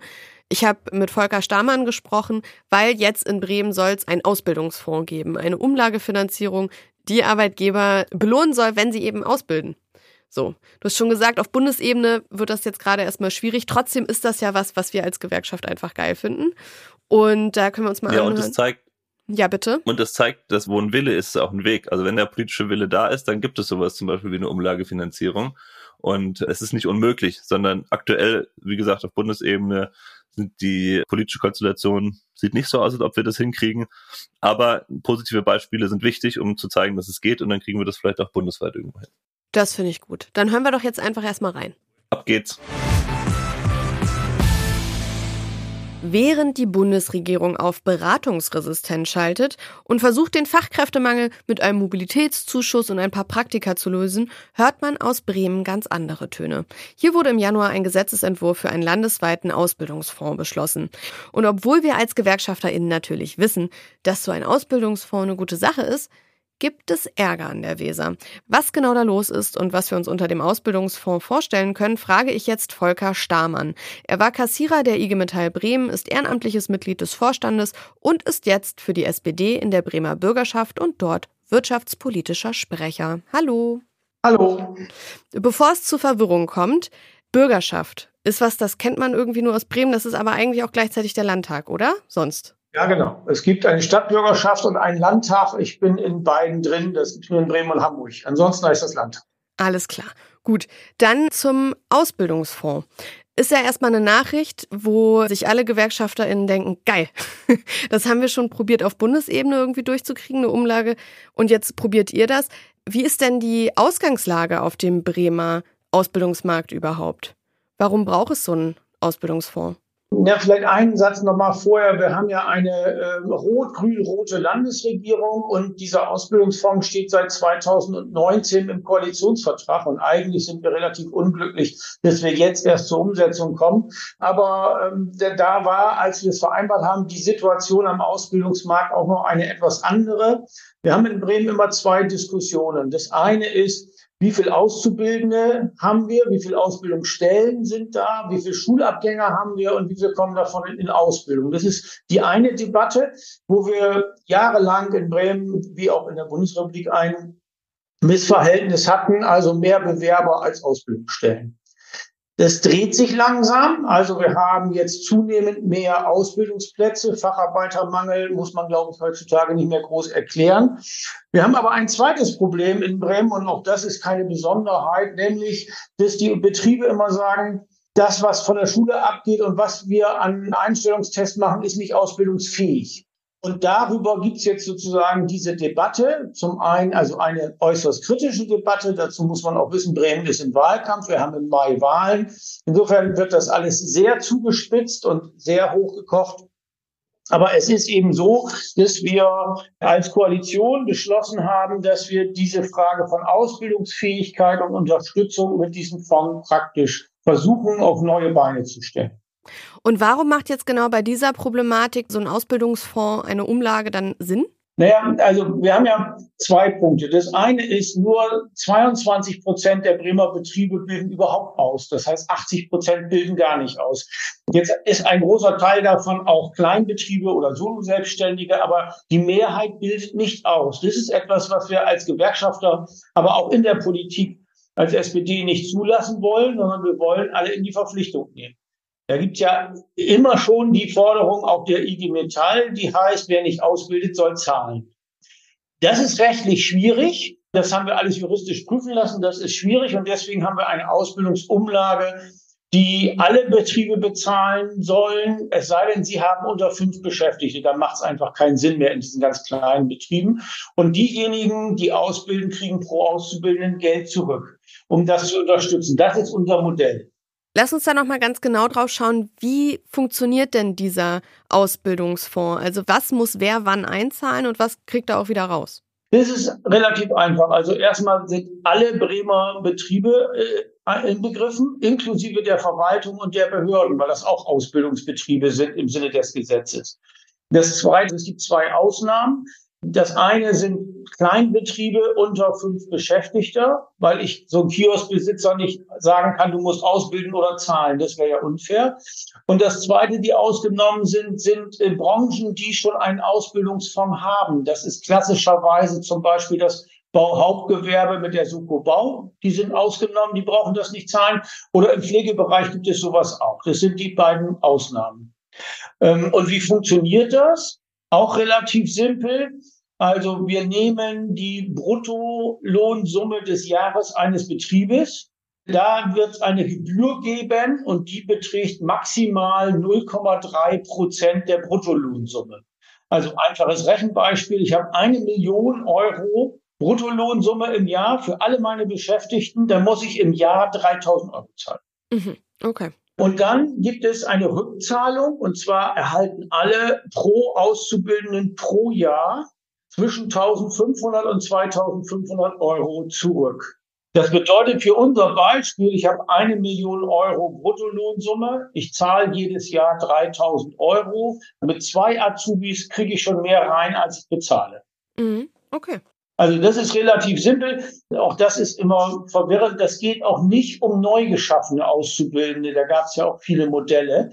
Ich habe mit Volker Stamann gesprochen, weil jetzt in Bremen soll es einen Ausbildungsfonds geben, eine Umlagefinanzierung, die Arbeitgeber belohnen soll, wenn sie eben ausbilden. So, du hast schon gesagt, auf Bundesebene wird das jetzt gerade erstmal schwierig. Trotzdem ist das ja was, was wir als Gewerkschaft einfach geil finden. Und da können wir uns mal ja, anhören. Und das zeigt, ja, bitte. Und das zeigt, dass wo ein Wille ist, ist auch ein Weg. Also wenn der politische Wille da ist, dann gibt es sowas zum Beispiel wie eine Umlagefinanzierung. Und es ist nicht unmöglich, sondern aktuell, wie gesagt, auf Bundesebene die politische Konstellation sieht nicht so aus, als ob wir das hinkriegen. Aber positive Beispiele sind wichtig, um zu zeigen, dass es geht. Und dann kriegen wir das vielleicht auch bundesweit irgendwo hin. Das finde ich gut. Dann hören wir doch jetzt einfach erstmal rein. Ab geht's. Während die Bundesregierung auf Beratungsresistenz schaltet und versucht, den Fachkräftemangel mit einem Mobilitätszuschuss und ein paar Praktika zu lösen, hört man aus Bremen ganz andere Töne. Hier wurde im Januar ein Gesetzesentwurf für einen landesweiten Ausbildungsfonds beschlossen. Und obwohl wir als GewerkschafterInnen natürlich wissen, dass so ein Ausbildungsfonds eine gute Sache ist, gibt es Ärger an der Weser. Was genau da los ist und was wir uns unter dem Ausbildungsfonds vorstellen können, frage ich jetzt Volker Stamann. Er war Kassierer der IG Metall Bremen, ist ehrenamtliches Mitglied des Vorstandes und ist jetzt für die SPD in der Bremer Bürgerschaft und dort wirtschaftspolitischer Sprecher. Hallo. Hallo. Bevor es zu Verwirrung kommt, Bürgerschaft ist was, das kennt man irgendwie nur aus Bremen, das ist aber eigentlich auch gleichzeitig der Landtag, oder? Sonst? Ja, genau. Es gibt eine Stadtbürgerschaft und einen Landtag. Ich bin in beiden drin. Das gibt nur in Bremen und Hamburg. Ansonsten heißt das Landtag. Alles klar. Gut. Dann zum Ausbildungsfonds. Ist ja erstmal eine Nachricht, wo sich alle GewerkschafterInnen denken, geil, das haben wir schon probiert auf Bundesebene irgendwie durchzukriegen, eine Umlage. Und jetzt probiert ihr das. Wie ist denn die Ausgangslage auf dem Bremer Ausbildungsmarkt überhaupt? Warum braucht es so einen Ausbildungsfonds? Ja, vielleicht einen Satz nochmal vorher. Wir haben ja eine äh, rot-grün-rote Landesregierung und dieser Ausbildungsfonds steht seit 2019 im Koalitionsvertrag und eigentlich sind wir relativ unglücklich, dass wir jetzt erst zur Umsetzung kommen. Aber ähm, da war, als wir es vereinbart haben, die Situation am Ausbildungsmarkt auch noch eine etwas andere. Wir haben in Bremen immer zwei Diskussionen. Das eine ist, wie viel Auszubildende haben wir, wie viel Ausbildungsstellen sind da, wie viel Schulabgänger haben wir und wie viel kommen davon in, in Ausbildung. Das ist die eine Debatte, wo wir jahrelang in Bremen wie auch in der Bundesrepublik ein Missverhältnis hatten, also mehr Bewerber als Ausbildungsstellen. Das dreht sich langsam. Also wir haben jetzt zunehmend mehr Ausbildungsplätze. Facharbeitermangel muss man, glaube ich, heutzutage nicht mehr groß erklären. Wir haben aber ein zweites Problem in Bremen und auch das ist keine Besonderheit, nämlich, dass die Betriebe immer sagen, das, was von der Schule abgeht und was wir an Einstellungstests machen, ist nicht ausbildungsfähig. Und darüber gibt es jetzt sozusagen diese Debatte. Zum einen also eine äußerst kritische Debatte. Dazu muss man auch wissen, Bremen ist im Wahlkampf. Wir haben im Mai Wahlen. Insofern wird das alles sehr zugespitzt und sehr hochgekocht. Aber es ist eben so, dass wir als Koalition beschlossen haben, dass wir diese Frage von Ausbildungsfähigkeit und Unterstützung mit diesem Fonds praktisch versuchen, auf neue Beine zu stellen. Und warum macht jetzt genau bei dieser Problematik so ein Ausbildungsfonds eine Umlage dann Sinn? Naja, also wir haben ja zwei Punkte. Das eine ist, nur 22 Prozent der Bremer Betriebe bilden überhaupt aus. Das heißt, 80 Prozent bilden gar nicht aus. Jetzt ist ein großer Teil davon auch Kleinbetriebe oder Solo-Selbstständige, aber die Mehrheit bildet nicht aus. Das ist etwas, was wir als Gewerkschafter, aber auch in der Politik als SPD nicht zulassen wollen, sondern wir wollen alle in die Verpflichtung nehmen. Da gibt es ja immer schon die Forderung auch der IG Metall, die heißt, wer nicht ausbildet, soll zahlen. Das ist rechtlich schwierig. Das haben wir alles juristisch prüfen lassen. Das ist schwierig und deswegen haben wir eine Ausbildungsumlage, die alle Betriebe bezahlen sollen, es sei denn, sie haben unter fünf Beschäftigte. Da macht es einfach keinen Sinn mehr in diesen ganz kleinen Betrieben. Und diejenigen, die ausbilden, kriegen pro Auszubildenden Geld zurück, um das zu unterstützen. Das ist unser Modell. Lass uns da noch mal ganz genau drauf schauen, wie funktioniert denn dieser Ausbildungsfonds? Also was muss wer wann einzahlen und was kriegt er auch wieder raus? Das ist relativ einfach. Also erstmal sind alle Bremer Betriebe äh, inbegriffen, inklusive der Verwaltung und der Behörden, weil das auch Ausbildungsbetriebe sind im Sinne des Gesetzes. Das Zweite, es gibt zwei Ausnahmen. Das eine sind Kleinbetriebe unter fünf Beschäftigter, weil ich so ein Kioskbesitzer nicht sagen kann, du musst ausbilden oder zahlen. Das wäre ja unfair. Und das zweite, die ausgenommen sind, sind Branchen, die schon einen Ausbildungsfonds haben. Das ist klassischerweise zum Beispiel das Bauhauptgewerbe mit der Suko Bau. Die sind ausgenommen, die brauchen das nicht zahlen. Oder im Pflegebereich gibt es sowas auch. Das sind die beiden Ausnahmen. Ähm, und wie funktioniert das? Auch relativ simpel. Also wir nehmen die Bruttolohnsumme des Jahres eines Betriebes. Da wird es eine Gebühr geben und die beträgt maximal 0,3 Prozent der Bruttolohnsumme. Also einfaches Rechenbeispiel. Ich habe eine Million Euro Bruttolohnsumme im Jahr für alle meine Beschäftigten. Da muss ich im Jahr 3000 Euro zahlen. Mhm. Okay. Und dann gibt es eine Rückzahlung und zwar erhalten alle pro Auszubildenden pro Jahr zwischen 1500 und 2500 Euro zurück. Das bedeutet für unser Beispiel, ich habe eine Million Euro Bruttolohnsumme, ich zahle jedes Jahr 3000 Euro. Mit zwei Azubis kriege ich schon mehr rein, als ich bezahle. Mhm. Okay. Also das ist relativ simpel. Auch das ist immer verwirrend. Das geht auch nicht um neu geschaffene Auszubildende. Da gab es ja auch viele Modelle.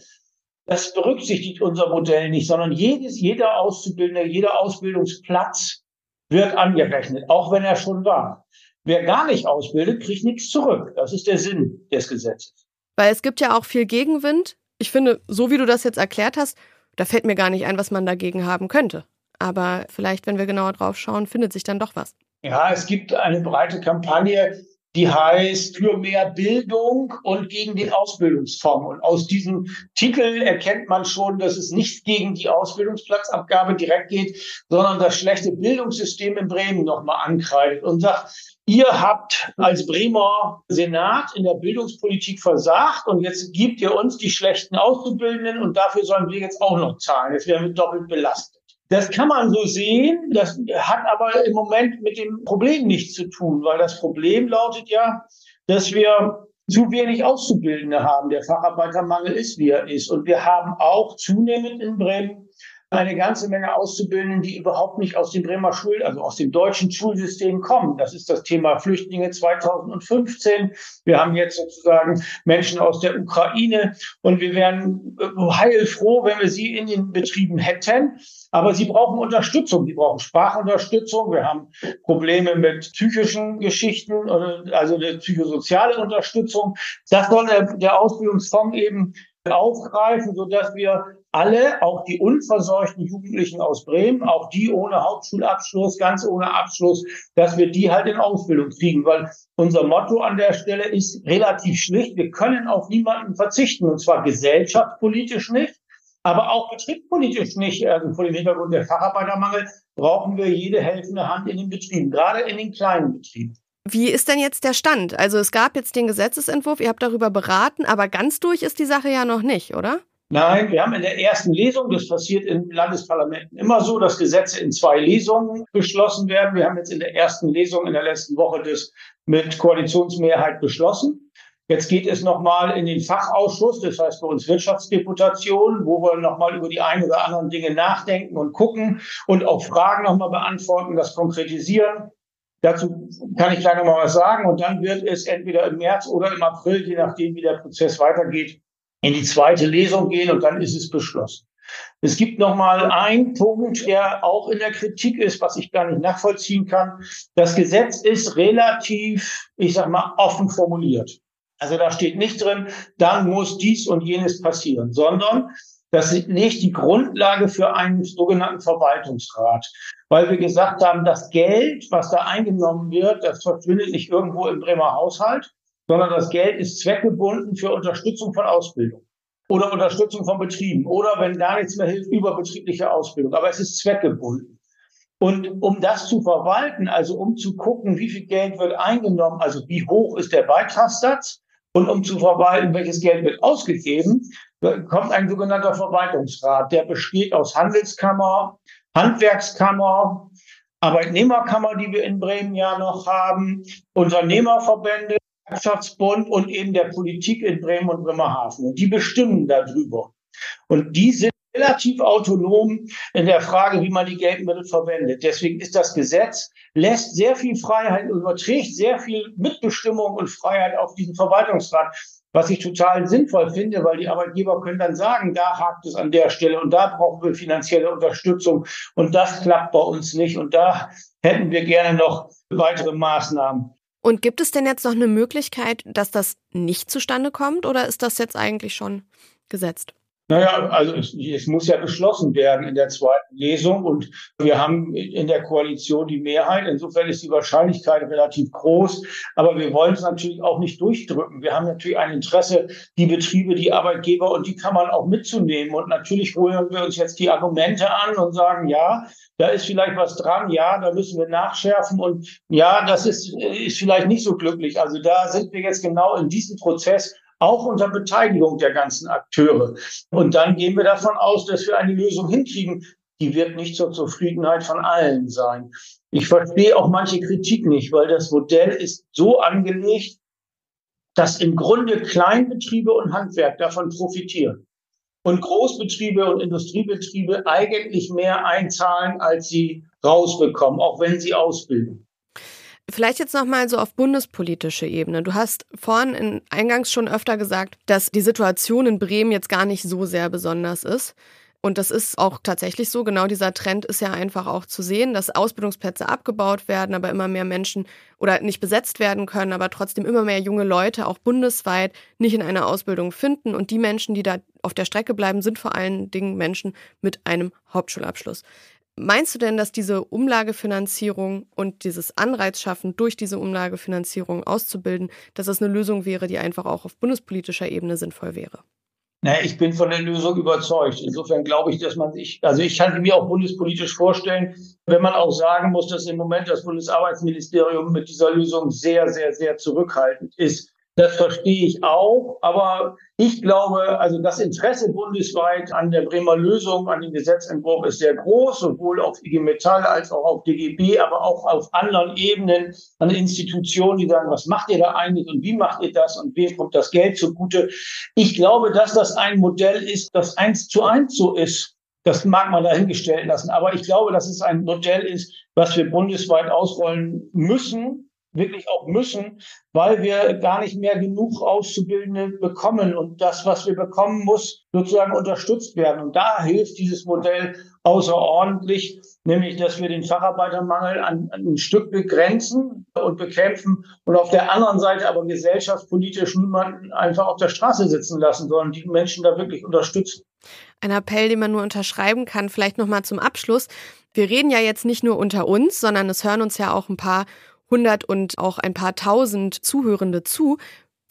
Das berücksichtigt unser Modell nicht, sondern jedes, jeder Auszubildende, jeder Ausbildungsplatz wird angerechnet, auch wenn er schon war. Wer gar nicht ausbildet, kriegt nichts zurück. Das ist der Sinn des Gesetzes. Weil es gibt ja auch viel Gegenwind. Ich finde, so wie du das jetzt erklärt hast, da fällt mir gar nicht ein, was man dagegen haben könnte. Aber vielleicht, wenn wir genauer drauf schauen, findet sich dann doch was. Ja, es gibt eine breite Kampagne, die heißt für mehr Bildung und gegen den Ausbildungsfonds. Und aus diesem Titel erkennt man schon, dass es nicht gegen die Ausbildungsplatzabgabe direkt geht, sondern das schlechte Bildungssystem in Bremen nochmal ankreidet und sagt, ihr habt als Bremer Senat in der Bildungspolitik versagt und jetzt gibt ihr uns die schlechten Auszubildenden und dafür sollen wir jetzt auch noch zahlen. Jetzt werden wir doppelt belastet. Das kann man so sehen. Das hat aber im Moment mit dem Problem nichts zu tun, weil das Problem lautet ja, dass wir zu wenig Auszubildende haben. Der Facharbeitermangel ist, wie er ist. Und wir haben auch zunehmend in Bremen eine ganze Menge Auszubildenden, die überhaupt nicht aus dem Bremer Schul, also aus dem deutschen Schulsystem kommen. Das ist das Thema Flüchtlinge 2015. Wir haben jetzt sozusagen Menschen aus der Ukraine und wir wären heilfroh, wenn wir sie in den Betrieben hätten. Aber sie brauchen Unterstützung. Sie brauchen Sprachunterstützung. Wir haben Probleme mit psychischen Geschichten, also eine psychosoziale Unterstützung. Das soll der, der Ausbildungsfonds eben aufgreifen, sodass wir alle, auch die unversorgten Jugendlichen aus Bremen, auch die ohne Hauptschulabschluss, ganz ohne Abschluss, dass wir die halt in Ausbildung kriegen, weil unser Motto an der Stelle ist relativ schlicht, wir können auf niemanden verzichten, und zwar gesellschaftspolitisch nicht, aber auch betriebspolitisch nicht. Also vor dem Hintergrund der Facharbeitermangel brauchen wir jede helfende Hand in den Betrieben, gerade in den kleinen Betrieben. Wie ist denn jetzt der Stand? Also es gab jetzt den Gesetzesentwurf, ihr habt darüber beraten, aber ganz durch ist die Sache ja noch nicht, oder? Nein, wir haben in der ersten Lesung, das passiert in Landesparlamenten immer so, dass Gesetze in zwei Lesungen beschlossen werden. Wir haben jetzt in der ersten Lesung in der letzten Woche das mit Koalitionsmehrheit beschlossen. Jetzt geht es nochmal in den Fachausschuss, das heißt bei uns Wirtschaftsdeputation, wo wir nochmal über die ein oder anderen Dinge nachdenken und gucken und auch Fragen nochmal beantworten, das konkretisieren. Dazu kann ich gleich nochmal was sagen. Und dann wird es entweder im März oder im April, je nachdem, wie der Prozess weitergeht, in die zweite Lesung gehen und dann ist es beschlossen. Es gibt noch mal einen Punkt, der auch in der Kritik ist, was ich gar nicht nachvollziehen kann. Das Gesetz ist relativ, ich sag mal, offen formuliert. Also da steht nicht drin, dann muss dies und jenes passieren, sondern das legt die Grundlage für einen sogenannten Verwaltungsrat, weil wir gesagt haben, das Geld, was da eingenommen wird, das verschwindet nicht irgendwo im Bremer Haushalt, sondern das Geld ist zweckgebunden für Unterstützung von Ausbildung oder Unterstützung von Betrieben oder wenn gar nichts mehr hilft, überbetriebliche Ausbildung. Aber es ist zweckgebunden. Und um das zu verwalten, also um zu gucken, wie viel Geld wird eingenommen, also wie hoch ist der Beitragssatz Und um zu verwalten, welches Geld wird ausgegeben, kommt ein sogenannter Verwaltungsrat. Der besteht aus Handelskammer, Handwerkskammer, Arbeitnehmerkammer, die wir in Bremen ja noch haben, Unternehmerverbände, Wirtschaftsbund und eben der Politik in Bremen und Bremerhaven. Und die bestimmen darüber. Und die sind relativ autonom in der Frage, wie man die Geldmittel verwendet. Deswegen ist das Gesetz, lässt sehr viel Freiheit, überträgt sehr viel Mitbestimmung und Freiheit auf diesen Verwaltungsrat, was ich total sinnvoll finde, weil die Arbeitgeber können dann sagen, da hakt es an der Stelle und da brauchen wir finanzielle Unterstützung und das klappt bei uns nicht und da hätten wir gerne noch weitere Maßnahmen. Und gibt es denn jetzt noch eine Möglichkeit, dass das nicht zustande kommt oder ist das jetzt eigentlich schon gesetzt? Naja, also es, es, muss ja beschlossen werden in der zweiten Lesung und wir haben in der Koalition die Mehrheit. Insofern ist die Wahrscheinlichkeit relativ groß, aber wir wollen es natürlich auch nicht durchdrücken. Wir haben natürlich ein Interesse, die Betriebe, die Arbeitgeber und die kann man auch mitzunehmen. Und natürlich holen wir uns jetzt die Argumente an und sagen, ja, da ist vielleicht was dran, ja, da müssen wir nachschärfen und ja, das ist, ist vielleicht nicht so glücklich. Also da sind wir jetzt genau in diesem Prozess auch unter Beteiligung der ganzen Akteure. Und dann gehen wir davon aus, dass wir eine Lösung hinkriegen. Die wird nicht zur Zufriedenheit von allen sein. Ich verstehe auch manche Kritik nicht, weil das Modell ist so angelegt, dass im Grunde Kleinbetriebe und Handwerk davon profitieren. Und Großbetriebe und Industriebetriebe eigentlich mehr einzahlen, als sie rausbekommen, auch wenn sie ausbilden. Vielleicht jetzt nochmal so auf bundespolitische Ebene. Du hast vorhin in eingangs schon öfter gesagt, dass die Situation in Bremen jetzt gar nicht so sehr besonders ist. Und das ist auch tatsächlich so. Genau dieser Trend ist ja einfach auch zu sehen, dass Ausbildungsplätze abgebaut werden, aber immer mehr Menschen oder nicht besetzt werden können, aber trotzdem immer mehr junge Leute auch bundesweit nicht in einer Ausbildung finden. Und die Menschen, die da auf der Strecke bleiben, sind vor allen Dingen Menschen mit einem Hauptschulabschluss. Meinst du denn, dass diese Umlagefinanzierung und dieses Anreizschaffen durch diese Umlagefinanzierung auszubilden, dass das eine Lösung wäre, die einfach auch auf bundespolitischer Ebene sinnvoll wäre? Naja, ich bin von der Lösung überzeugt. Insofern glaube ich, dass man sich, also ich kann mir auch bundespolitisch vorstellen, wenn man auch sagen muss, dass im Moment das Bundesarbeitsministerium mit dieser Lösung sehr, sehr, sehr zurückhaltend ist. Das verstehe ich auch, aber ich glaube, also das Interesse bundesweit an der Bremer Lösung, an dem Gesetzentwurf ist sehr groß, sowohl auf IG Metall als auch auf DGB, aber auch auf anderen Ebenen an Institutionen, die sagen, was macht ihr da eigentlich und wie macht ihr das und wem kommt das Geld zugute? Ich glaube, dass das ein Modell ist, das eins zu eins so ist. Das mag man dahingestellt lassen. Aber ich glaube, dass es ein Modell ist, was wir bundesweit ausrollen müssen, wirklich auch müssen, weil wir gar nicht mehr genug Auszubildende bekommen. Und das, was wir bekommen, muss sozusagen unterstützt werden. Und da hilft dieses Modell außerordentlich, nämlich, dass wir den Facharbeitermangel an, an ein Stück begrenzen und bekämpfen und auf der anderen Seite aber gesellschaftspolitisch niemanden einfach auf der Straße sitzen lassen, sondern die Menschen da wirklich unterstützen. Ein Appell, den man nur unterschreiben kann. Vielleicht nochmal zum Abschluss. Wir reden ja jetzt nicht nur unter uns, sondern es hören uns ja auch ein paar hundert und auch ein paar tausend Zuhörende zu.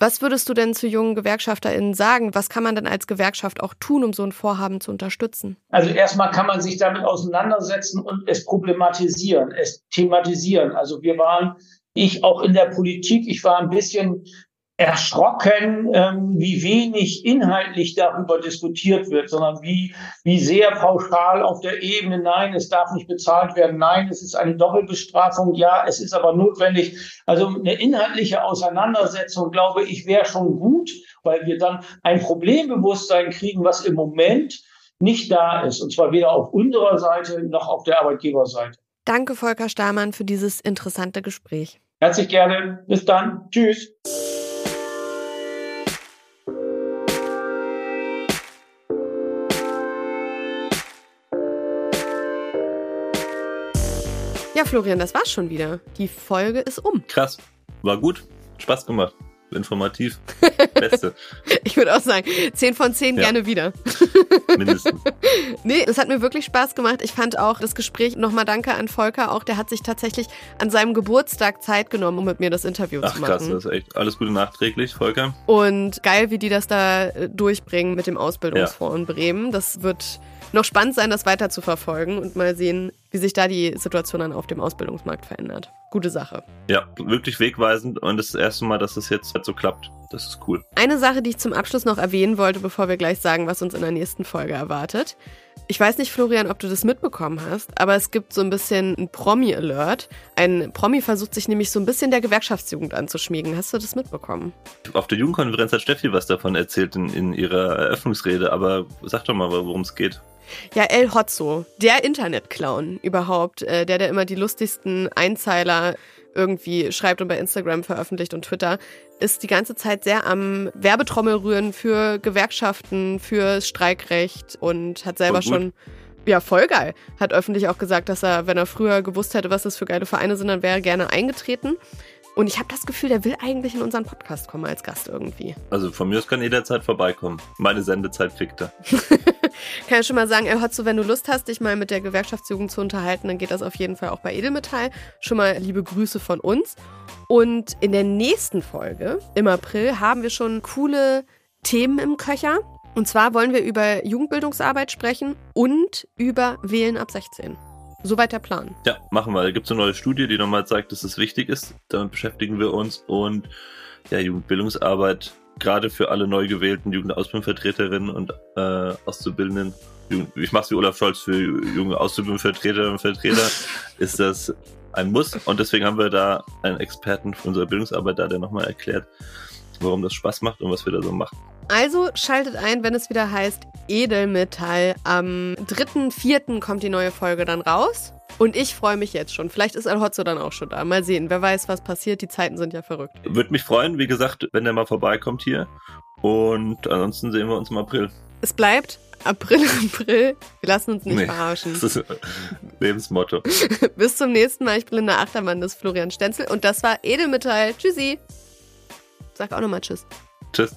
Was würdest du denn zu jungen GewerkschafterInnen sagen? Was kann man denn als Gewerkschaft auch tun, um so ein Vorhaben zu unterstützen? Also erstmal kann man sich damit auseinandersetzen und es problematisieren, es thematisieren. Also wir waren, ich auch in der Politik, ich war ein bisschen erschrocken, ähm, wie wenig inhaltlich darüber diskutiert wird, sondern wie, wie sehr pauschal auf der Ebene, nein, es darf nicht bezahlt werden, nein, es ist eine Doppelbestrafung, ja, es ist aber notwendig. Also eine inhaltliche Auseinandersetzung, glaube ich, wäre schon gut, weil wir dann ein Problembewusstsein kriegen, was im Moment nicht da ist, und zwar weder auf unserer Seite noch auf der Arbeitgeberseite. Danke, Volker Stahlmann, für dieses interessante Gespräch. Herzlich gerne. Bis dann. Tschüss. Ja, Florian, das war's schon wieder. Die Folge ist um. Krass. War gut. Spaß gemacht. Informativ. Beste. ich würde auch sagen, 10 von 10 ja. gerne wieder. Mindestens. Nee, es hat mir wirklich Spaß gemacht. Ich fand auch das Gespräch, nochmal danke an Volker, auch der hat sich tatsächlich an seinem Geburtstag Zeit genommen, um mit mir das Interview Ach, zu machen. Ach krass, das ist echt alles Gute nachträglich, Volker. Und geil, wie die das da äh, durchbringen mit dem Ausbildungsfonds ja. in Bremen. Das wird noch spannend sein, das weiter zu verfolgen und mal sehen, wie sich da die Situation dann auf dem Ausbildungsmarkt verändert. Gute Sache. Ja, wirklich wegweisend und das ist das erste Mal, dass es jetzt halt so klappt. Das ist cool. Eine Sache, die ich zum Abschluss noch erwähnen wollte, bevor wir gleich sagen, was uns in der nächsten Folge erwartet. Ich weiß nicht, Florian, ob du das mitbekommen hast, aber es gibt so ein bisschen ein Promi-Alert. Ein Promi versucht sich nämlich so ein bisschen der Gewerkschaftsjugend anzuschmiegen. Hast du das mitbekommen? Auf der Jugendkonferenz hat Steffi was davon erzählt in, in ihrer Eröffnungsrede, aber sag doch mal, worum es geht. Ja, El Hotzo, der Internetclown überhaupt, äh, der, der immer die lustigsten Einzeiler irgendwie schreibt und bei Instagram veröffentlicht und Twitter, ist die ganze Zeit sehr am Werbetrommel rühren für Gewerkschaften, für Streikrecht und hat selber schon ja, voll geil. Hat öffentlich auch gesagt, dass er, wenn er früher gewusst hätte, was das für geile Vereine sind, dann wäre er gerne eingetreten. Und ich habe das Gefühl, der will eigentlich in unseren Podcast kommen als Gast irgendwie. Also von mir aus kann jederzeit vorbeikommen. Meine Sendezeit fickt er. kann ja schon mal sagen, ey, Hotzo, wenn du Lust hast, dich mal mit der Gewerkschaftsjugend zu unterhalten, dann geht das auf jeden Fall auch bei Edelmetall. Schon mal liebe Grüße von uns. Und in der nächsten Folge im April haben wir schon coole Themen im Köcher. Und zwar wollen wir über Jugendbildungsarbeit sprechen und über Wählen ab 16. Soweit der Plan. Ja, machen wir. Da gibt es eine neue Studie, die nochmal zeigt, dass es wichtig ist. Damit beschäftigen wir uns. Und ja, Jugendbildungsarbeit, gerade für alle neu gewählten Jugendausbildungsvertreterinnen und äh, Auszubildenden, ich mache es wie Olaf Scholz für junge Auszubildungsvertreterinnen und Vertreter, ist das ein Muss. Und deswegen haben wir da einen Experten für unsere Bildungsarbeit da, der nochmal erklärt, warum das Spaß macht und was wir da so machen. Also schaltet ein, wenn es wieder heißt Edelmetall. Am 3.4. kommt die neue Folge dann raus. Und ich freue mich jetzt schon. Vielleicht ist Alhotzo dann auch schon da. Mal sehen. Wer weiß, was passiert. Die Zeiten sind ja verrückt. Würde mich freuen, wie gesagt, wenn der mal vorbeikommt hier. Und ansonsten sehen wir uns im April. Es bleibt April, April. Wir lassen uns nicht nee, verarschen. Das ist Lebensmotto. Bis zum nächsten Mal. Ich bin Linda Achtermann, das ist Florian Stenzel. Und das war Edelmetall. Tschüssi. Sag auch nochmal Tschüss. Tschüss.